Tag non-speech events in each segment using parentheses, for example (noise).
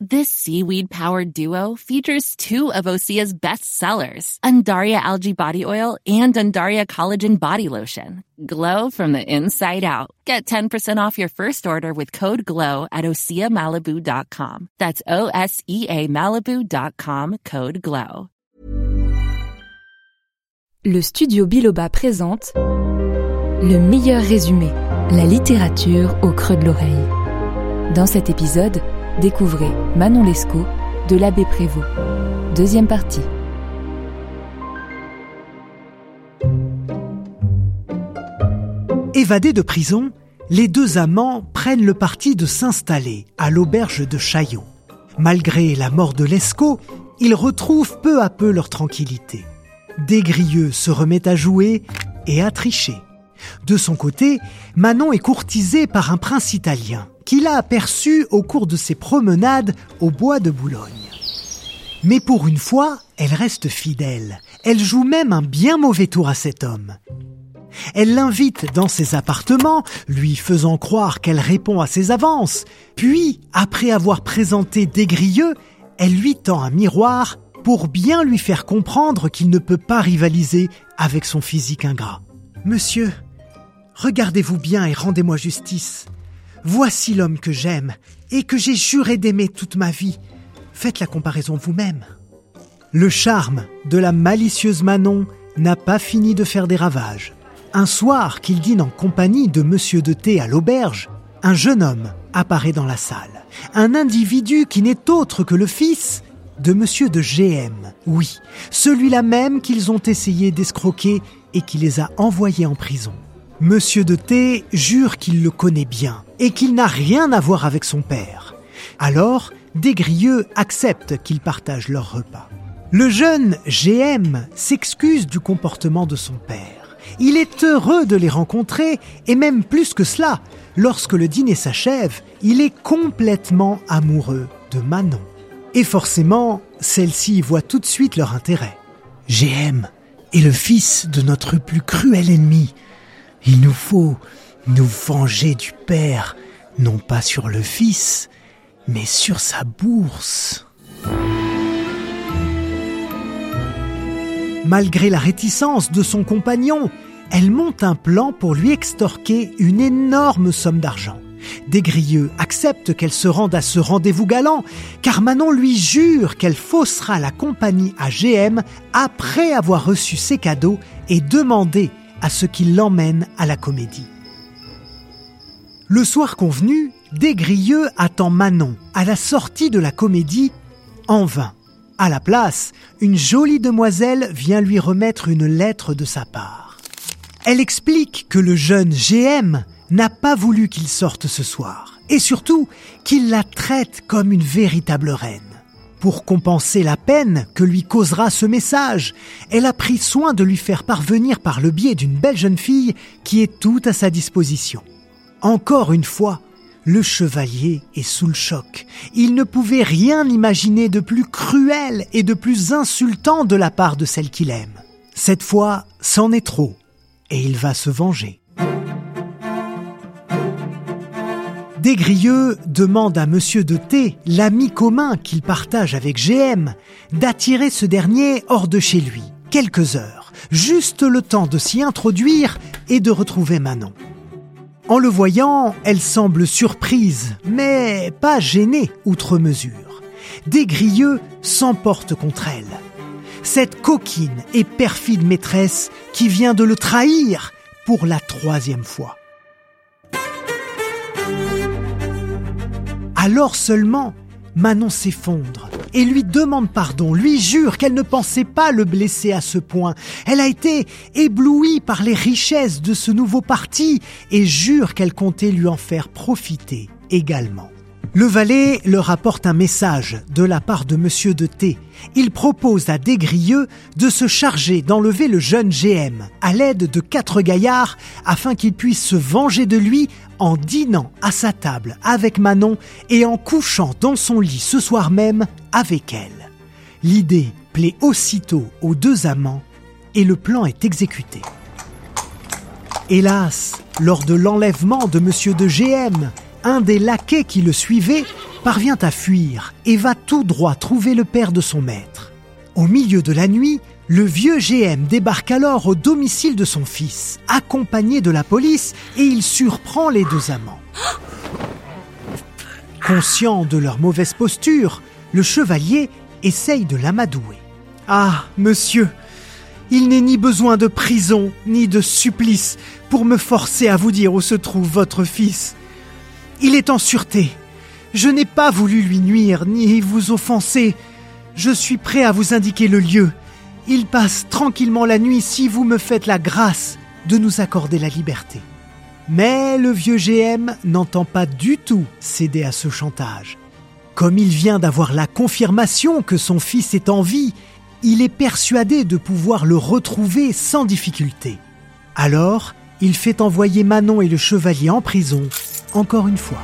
This seaweed powered duo features two of Osea's best sellers, Undaria Algae Body Oil and Undaria Collagen Body Lotion. Glow from the inside out. Get 10% off your first order with code GLOW at OseaMalibu.com. That's O S E A Malibu.com code GLOW. Le studio Biloba présente Le meilleur résumé, la littérature au creux de l'oreille. Dans cet épisode, découvrez Manon Lescaut de l'abbé Prévost. Deuxième partie. Évadés de prison, les deux amants prennent le parti de s'installer à l'auberge de Chaillot. Malgré la mort de Lescaut, ils retrouvent peu à peu leur tranquillité. Desgrieux se remet à jouer et à tricher. De son côté, Manon est courtisée par un prince italien qu'il a aperçu au cours de ses promenades au bois de Boulogne. Mais pour une fois, elle reste fidèle. Elle joue même un bien mauvais tour à cet homme. Elle l'invite dans ses appartements, lui faisant croire qu'elle répond à ses avances. Puis, après avoir présenté Desgrieux, elle lui tend un miroir pour bien lui faire comprendre qu'il ne peut pas rivaliser avec son physique ingrat. Monsieur, regardez-vous bien et rendez-moi justice. Voici l'homme que j'aime et que j'ai juré d'aimer toute ma vie. Faites la comparaison vous-même. Le charme de la malicieuse Manon n'a pas fini de faire des ravages. Un soir qu'il dîne en compagnie de Monsieur de T à l'auberge, un jeune homme apparaît dans la salle. Un individu qui n'est autre que le fils de Monsieur de GM. Oui, celui-là même qu'ils ont essayé d'escroquer et qui les a envoyés en prison. Monsieur de T jure qu'il le connaît bien et qu'il n'a rien à voir avec son père. Alors, Desgrieux accepte qu'ils partagent leur repas. Le jeune GM s'excuse du comportement de son père. Il est heureux de les rencontrer et même plus que cela, lorsque le dîner s'achève, il est complètement amoureux de Manon. Et forcément, celle-ci voit tout de suite leur intérêt. GM est le fils de notre plus cruel ennemi. Il nous faut nous venger du père, non pas sur le fils, mais sur sa bourse. Malgré la réticence de son compagnon, elle monte un plan pour lui extorquer une énorme somme d'argent. Desgrieux accepte qu'elle se rende à ce rendez-vous galant, car Manon lui jure qu'elle faussera la compagnie à GM après avoir reçu ses cadeaux et demandé à ce qu'il l'emmène à la comédie. Le soir convenu, Desgrieux attend Manon à la sortie de la comédie en vain. À la place, une jolie demoiselle vient lui remettre une lettre de sa part. Elle explique que le jeune GM n'a pas voulu qu'il sorte ce soir, et surtout qu'il la traite comme une véritable reine. Pour compenser la peine que lui causera ce message, elle a pris soin de lui faire parvenir par le biais d'une belle jeune fille qui est toute à sa disposition. Encore une fois, le chevalier est sous le choc. Il ne pouvait rien imaginer de plus cruel et de plus insultant de la part de celle qu'il aime. Cette fois, c'en est trop, et il va se venger. Desgrieux demande à Monsieur de T, l'ami commun qu'il partage avec GM, d'attirer ce dernier hors de chez lui, quelques heures, juste le temps de s'y introduire et de retrouver Manon. En le voyant, elle semble surprise, mais pas gênée outre mesure. Desgrieux s'emporte contre elle. Cette coquine et perfide maîtresse qui vient de le trahir pour la troisième fois. Alors seulement, Manon s'effondre et lui demande pardon, lui jure qu'elle ne pensait pas le blesser à ce point. Elle a été éblouie par les richesses de ce nouveau parti et jure qu'elle comptait lui en faire profiter également. Le valet leur apporte un message de la part de Monsieur de T. Il propose à Desgrieux de se charger d'enlever le jeune GM à l'aide de quatre gaillards afin qu'il puisse se venger de lui en dînant à sa table avec Manon et en couchant dans son lit ce soir même avec elle. L'idée rappeler aussitôt aux deux amants et le plan est exécuté. Hélas, lors de l'enlèvement de Monsieur de GM, un des laquais qui le suivait parvient à fuir et va tout droit trouver le père de son maître. Au milieu de la nuit, le vieux GM débarque alors au domicile de son fils, accompagné de la police, et il surprend les deux amants. Conscient de leur mauvaise posture, le chevalier essaye de l'amadouer. Ah, monsieur, il n'est ni besoin de prison, ni de supplice pour me forcer à vous dire où se trouve votre fils. Il est en sûreté. Je n'ai pas voulu lui nuire, ni vous offenser. Je suis prêt à vous indiquer le lieu. Il passe tranquillement la nuit si vous me faites la grâce de nous accorder la liberté. Mais le vieux GM n'entend pas du tout céder à ce chantage. Comme il vient d'avoir la confirmation que son fils est en vie, il est persuadé de pouvoir le retrouver sans difficulté. Alors, il fait envoyer Manon et le chevalier en prison, encore une fois.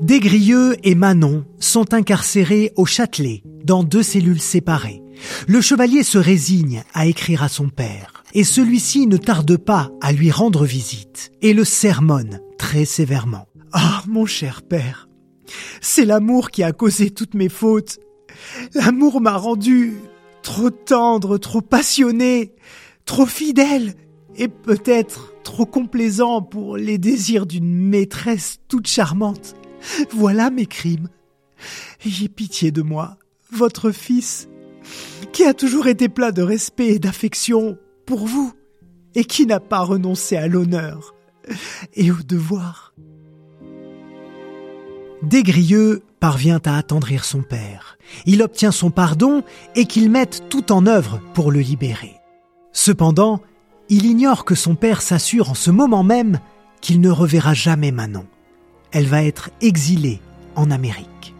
Desgrieux et Manon sont incarcérés au Châtelet, dans deux cellules séparées. Le chevalier se résigne à écrire à son père, et celui-ci ne tarde pas à lui rendre visite, et le sermonne très sévèrement. Ah, mon cher père, c'est l'amour qui a causé toutes mes fautes. L'amour m'a rendu trop tendre, trop passionné, trop fidèle et peut-être trop complaisant pour les désirs d'une maîtresse toute charmante. Voilà mes crimes. Ayez pitié de moi, votre fils, qui a toujours été plein de respect et d'affection pour vous, et qui n'a pas renoncé à l'honneur et au devoir. Desgrieux parvient à attendrir son père. Il obtient son pardon et qu'il mette tout en œuvre pour le libérer. Cependant, il ignore que son père s'assure en ce moment même qu'il ne reverra jamais Manon. Elle va être exilée en Amérique.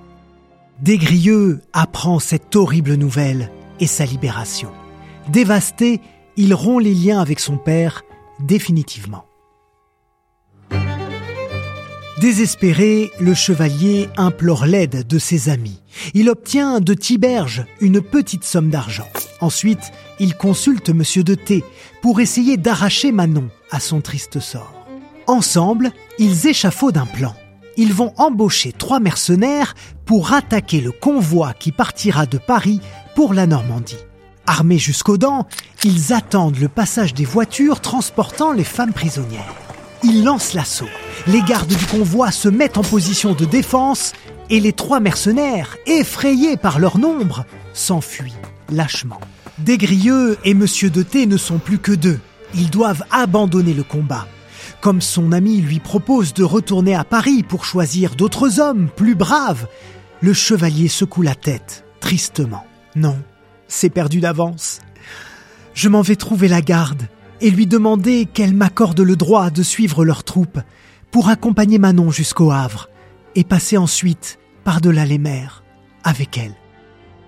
Desgrieux apprend cette horrible nouvelle et sa libération. Dévasté, il rompt les liens avec son père définitivement. Désespéré, le chevalier implore l'aide de ses amis. Il obtient de Tiberge une petite somme d'argent. Ensuite, il consulte Monsieur de T pour essayer d'arracher Manon à son triste sort. Ensemble, ils échafaudent un plan. Ils vont embaucher trois mercenaires pour attaquer le convoi qui partira de Paris pour la Normandie. Armés jusqu'aux dents, ils attendent le passage des voitures transportant les femmes prisonnières. Ils lancent l'assaut. Les gardes du convoi se mettent en position de défense et les trois mercenaires, effrayés par leur nombre, s'enfuient lâchement. Desgrieux et Monsieur de T ne sont plus que deux. Ils doivent abandonner le combat. Comme son ami lui propose de retourner à Paris pour choisir d'autres hommes plus braves, le chevalier secoue la tête, tristement. Non, c'est perdu d'avance. Je m'en vais trouver la garde et lui demander qu'elle m'accorde le droit de suivre leurs troupes pour accompagner Manon jusqu'au Havre et passer ensuite par-delà les mers avec elle.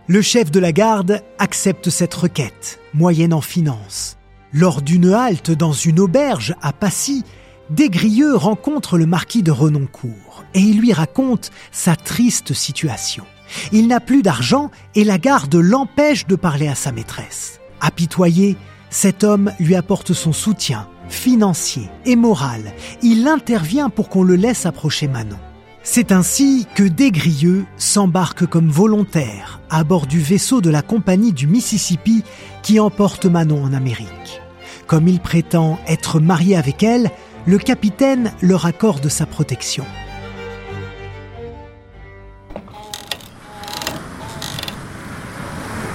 Le chef de la garde accepte cette requête, moyennant finance. Lors d'une halte dans une auberge à Passy, Desgrieux rencontre le marquis de Renoncourt et il lui raconte sa triste situation. Il n'a plus d'argent et la garde l'empêche de parler à sa maîtresse. Apitoyé, cet homme lui apporte son soutien financier et moral. Il intervient pour qu'on le laisse approcher Manon. C'est ainsi que Desgrieux s'embarque comme volontaire à bord du vaisseau de la compagnie du Mississippi qui emporte Manon en Amérique. Comme il prétend être marié avec elle, le capitaine leur accorde sa protection.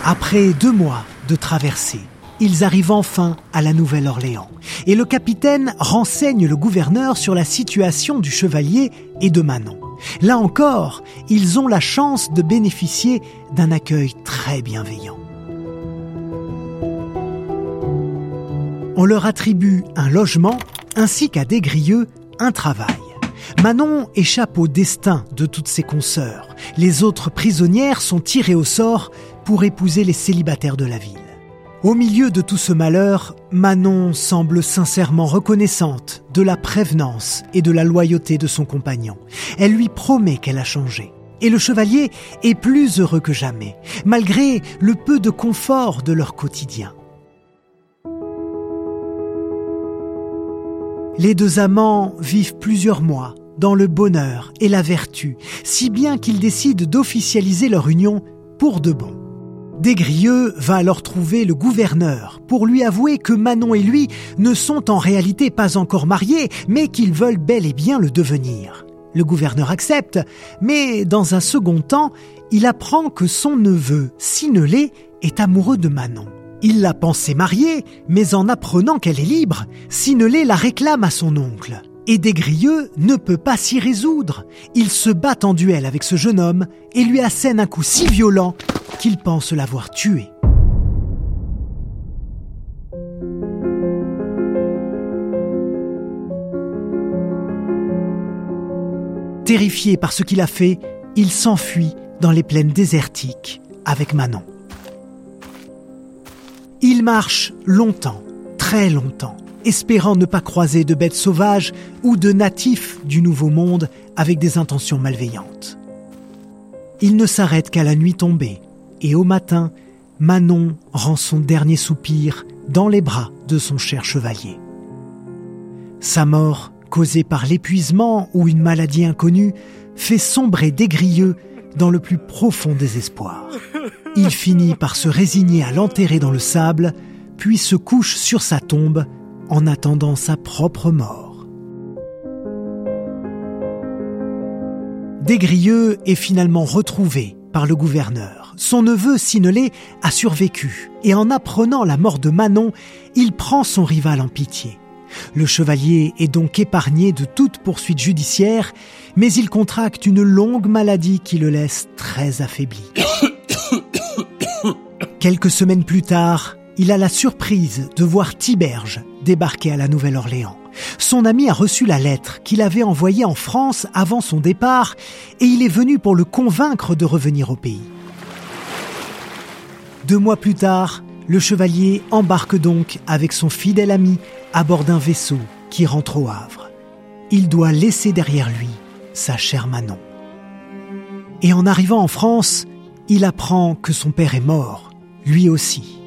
Après deux mois de traversée, ils arrivent enfin à la Nouvelle-Orléans. Et le capitaine renseigne le gouverneur sur la situation du chevalier et de Manon. Là encore, ils ont la chance de bénéficier d'un accueil très bienveillant. On leur attribue un logement ainsi qu'à Desgrieux un travail. Manon échappe au destin de toutes ses consoeurs. Les autres prisonnières sont tirées au sort pour épouser les célibataires de la ville. Au milieu de tout ce malheur, Manon semble sincèrement reconnaissante de la prévenance et de la loyauté de son compagnon. Elle lui promet qu'elle a changé. Et le chevalier est plus heureux que jamais, malgré le peu de confort de leur quotidien. Les deux amants vivent plusieurs mois dans le bonheur et la vertu, si bien qu'ils décident d'officialiser leur union pour de bon. Desgrieux va alors trouver le gouverneur pour lui avouer que Manon et lui ne sont en réalité pas encore mariés, mais qu'ils veulent bel et bien le devenir. Le gouverneur accepte, mais dans un second temps, il apprend que son neveu, Sinelé, est amoureux de Manon. Il l'a pensé mariée, mais en apprenant qu'elle est libre, Sinelé la réclame à son oncle. Et Desgrieux ne peut pas s'y résoudre. Il se bat en duel avec ce jeune homme et lui assène un coup si violent qu'il pense l'avoir tué. Terrifié par ce qu'il a fait, il s'enfuit dans les plaines désertiques avec Manon. Il marche longtemps, très longtemps, espérant ne pas croiser de bêtes sauvages ou de natifs du Nouveau Monde avec des intentions malveillantes. Il ne s'arrête qu'à la nuit tombée, et au matin, Manon rend son dernier soupir dans les bras de son cher chevalier. Sa mort, causée par l'épuisement ou une maladie inconnue, fait sombrer Desgrieux dans le plus profond désespoir. Il finit par se résigner à l'enterrer dans le sable, puis se couche sur sa tombe en attendant sa propre mort. Desgrieux est finalement retrouvé par le gouverneur son neveu Sinelé a survécu, et en apprenant la mort de Manon, il prend son rival en pitié. Le chevalier est donc épargné de toute poursuite judiciaire, mais il contracte une longue maladie qui le laisse très affaibli. (coughs) Quelques semaines plus tard, il a la surprise de voir Tiberge débarquer à la Nouvelle-Orléans. Son ami a reçu la lettre qu'il avait envoyée en France avant son départ et il est venu pour le convaincre de revenir au pays. Deux mois plus tard, le chevalier embarque donc avec son fidèle ami à bord d'un vaisseau qui rentre au Havre. Il doit laisser derrière lui sa chère Manon. Et en arrivant en France, il apprend que son père est mort, lui aussi.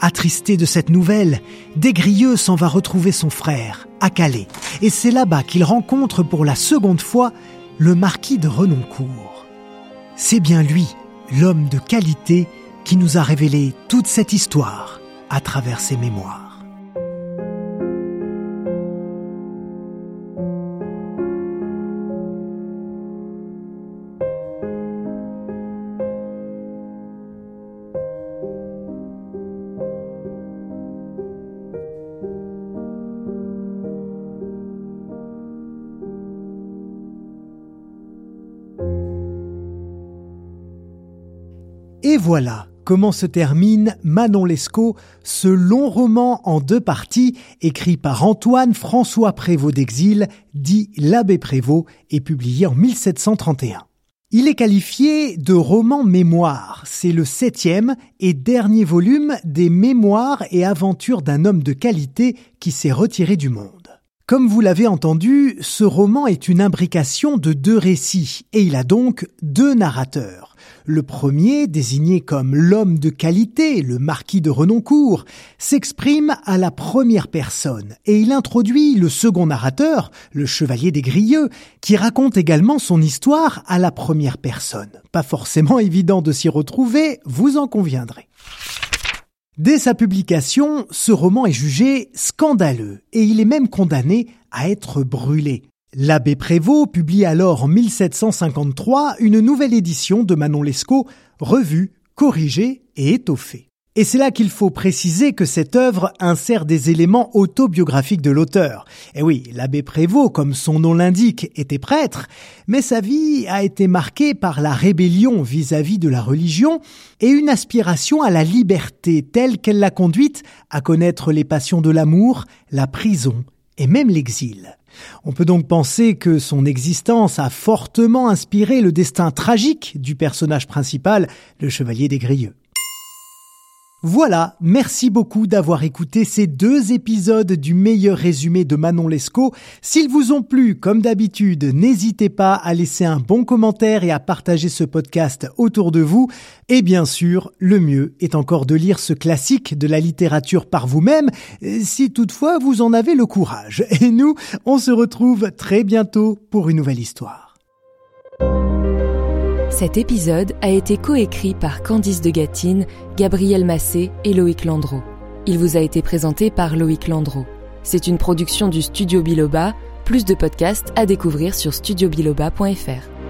Attristé de cette nouvelle, Desgrieux s'en va retrouver son frère, à Calais, et c'est là-bas qu'il rencontre pour la seconde fois le marquis de Renoncourt. C'est bien lui, l'homme de qualité qui nous a révélé toute cette histoire à travers ses mémoires. Et voilà, comment se termine Manon Lescaut, ce long roman en deux parties écrit par Antoine François Prévost d'Exil, dit L'Abbé Prévost, et publié en 1731. Il est qualifié de roman mémoire. C'est le septième et dernier volume des mémoires et aventures d'un homme de qualité qui s'est retiré du monde. Comme vous l'avez entendu, ce roman est une imbrication de deux récits et il a donc deux narrateurs. Le premier, désigné comme l'homme de qualité, le marquis de Renoncourt, s'exprime à la première personne et il introduit le second narrateur, le chevalier des Grieux, qui raconte également son histoire à la première personne. Pas forcément évident de s'y retrouver, vous en conviendrez. Dès sa publication, ce roman est jugé scandaleux et il est même condamné à être brûlé. L'abbé Prévost publie alors en 1753 une nouvelle édition de Manon Lescaut, revue, corrigée et étoffée. Et c'est là qu'il faut préciser que cette œuvre insère des éléments autobiographiques de l'auteur. Et eh oui, l'abbé Prévost, comme son nom l'indique, était prêtre, mais sa vie a été marquée par la rébellion vis-à-vis -vis de la religion et une aspiration à la liberté telle qu'elle l'a conduite à connaître les passions de l'amour, la prison et même l'exil. On peut donc penser que son existence a fortement inspiré le destin tragique du personnage principal, le chevalier des Grieux. Voilà, merci beaucoup d'avoir écouté ces deux épisodes du meilleur résumé de Manon Lescaut. S'ils vous ont plu, comme d'habitude, n'hésitez pas à laisser un bon commentaire et à partager ce podcast autour de vous. Et bien sûr, le mieux est encore de lire ce classique de la littérature par vous-même, si toutefois vous en avez le courage. Et nous, on se retrouve très bientôt pour une nouvelle histoire. Cet épisode a été coécrit par Candice de Gatine, Gabriel Massé et Loïc Landreau. Il vous a été présenté par Loïc Landreau. C'est une production du Studio Biloba, plus de podcasts à découvrir sur studiobiloba.fr.